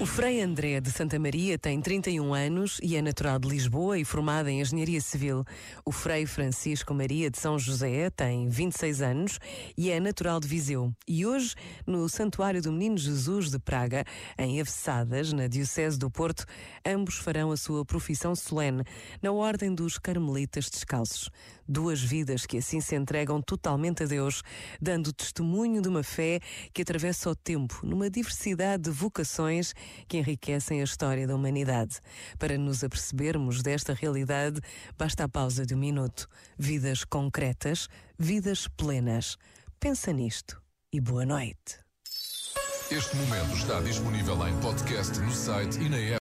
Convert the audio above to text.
O Frei André de Santa Maria tem 31 anos e é natural de Lisboa e formado em Engenharia Civil. O Frei Francisco Maria de São José tem 26 anos e é natural de Viseu. E hoje, no Santuário do Menino Jesus de Praga, em Avessadas, na Diocese do Porto, ambos farão a sua profissão solene na Ordem dos Carmelitas Descalços. Duas vidas que assim se entregam totalmente a Deus, dando testemunho de uma fé que atravessa o tempo numa diversidade de vocações que enriquecem a história da humanidade. Para nos apercebermos desta realidade, basta a pausa de um minuto. Vidas concretas, vidas plenas. Pensa nisto e boa noite. Este momento está disponível em podcast no site e na app.